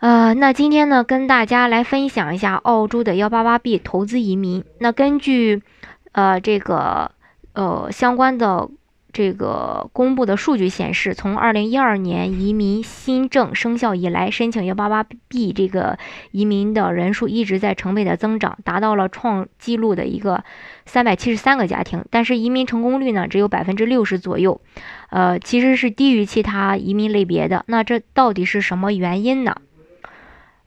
呃，那今天呢，跟大家来分享一下澳洲的幺八八 B 投资移民。那根据呃这个呃相关的这个公布的数据显示，从二零一二年移民新政生效以来，申请幺八八 B 这个移民的人数一直在成倍的增长，达到了创纪录的一个三百七十三个家庭。但是移民成功率呢，只有百分之六十左右，呃，其实是低于其他移民类别的。那这到底是什么原因呢？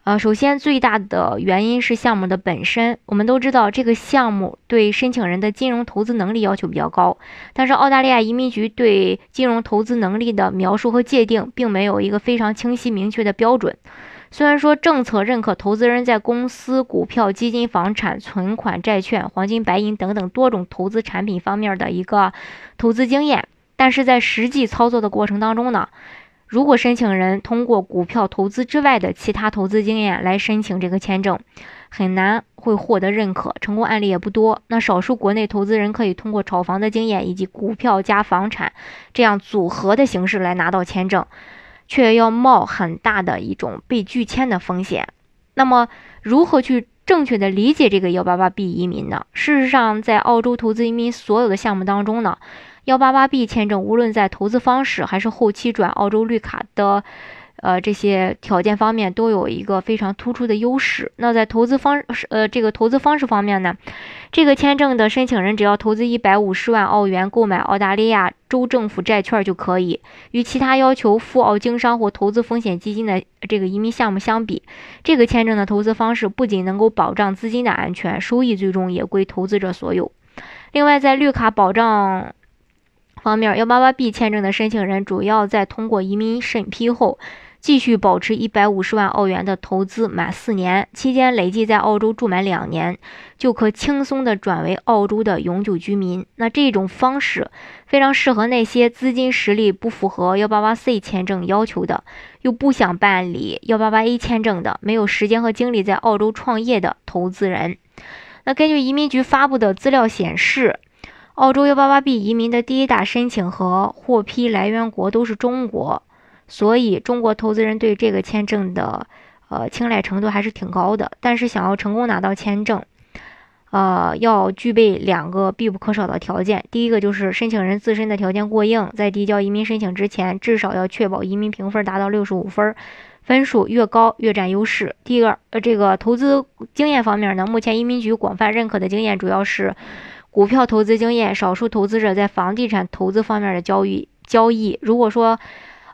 呃，首先最大的原因是项目的本身。我们都知道，这个项目对申请人的金融投资能力要求比较高，但是澳大利亚移民局对金融投资能力的描述和界定，并没有一个非常清晰明确的标准。虽然说政策认可投资人在公司、股票、基金、房产、存款、债券、黄金、白银等等多种投资产品方面的一个投资经验，但是在实际操作的过程当中呢？如果申请人通过股票投资之外的其他投资经验来申请这个签证，很难会获得认可，成功案例也不多。那少数国内投资人可以通过炒房的经验以及股票加房产这样组合的形式来拿到签证，却要冒很大的一种被拒签的风险。那么，如何去正确的理解这个幺八八 B 移民呢？事实上，在澳洲投资移民所有的项目当中呢？幺八八 B 签证，无论在投资方式还是后期转澳洲绿卡的，呃，这些条件方面，都有一个非常突出的优势。那在投资方式，呃，这个投资方式方面呢，这个签证的申请人只要投资一百五十万澳元购买澳大利亚州政府债券就可以。与其他要求赴澳经商或投资风险基金的这个移民项目相比，这个签证的投资方式不仅能够保障资金的安全，收益最终也归投资者所有。另外，在绿卡保障。方面，幺八八 B 签证的申请人主要在通过移民审批后，继续保持一百五十万澳元的投资满四年期间，累计在澳洲住满两年，就可轻松的转为澳洲的永久居民。那这种方式非常适合那些资金实力不符合幺八八 C 签证要求的，又不想办理幺八八 A 签证的，没有时间和精力在澳洲创业的投资人。那根据移民局发布的资料显示。澳洲幺八八 B 移民的第一大申请和获批来源国都是中国，所以中国投资人对这个签证的呃青睐程度还是挺高的。但是想要成功拿到签证，呃，要具备两个必不可少的条件。第一个就是申请人自身的条件过硬，在递交移民申请之前，至少要确保移民评分达到六十五分，分数越高越占优势。第二，呃，这个投资经验方面呢，目前移民局广泛认可的经验主要是。股票投资经验，少数投资者在房地产投资方面的交易交易，如果说，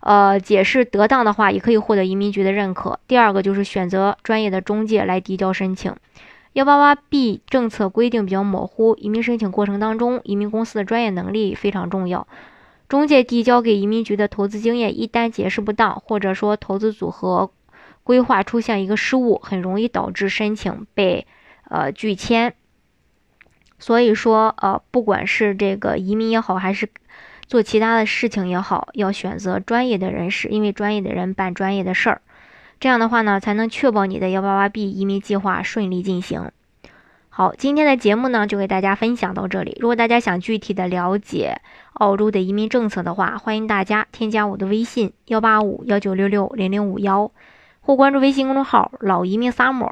呃，解释得当的话，也可以获得移民局的认可。第二个就是选择专业的中介来递交申请。幺八八 B 政策规定比较模糊，移民申请过程当中，移民公司的专业能力非常重要。中介递交给移民局的投资经验一旦解释不当，或者说投资组合规划出现一个失误，很容易导致申请被呃拒签。所以说，呃，不管是这个移民也好，还是做其他的事情也好，要选择专业的人士，因为专业的人办专业的事儿，这样的话呢，才能确保你的幺八八 B 移民计划顺利进行。好，今天的节目呢，就给大家分享到这里。如果大家想具体的了解澳洲的移民政策的话，欢迎大家添加我的微信幺八五幺九六六零零五幺，或关注微信公众号老移民 summer，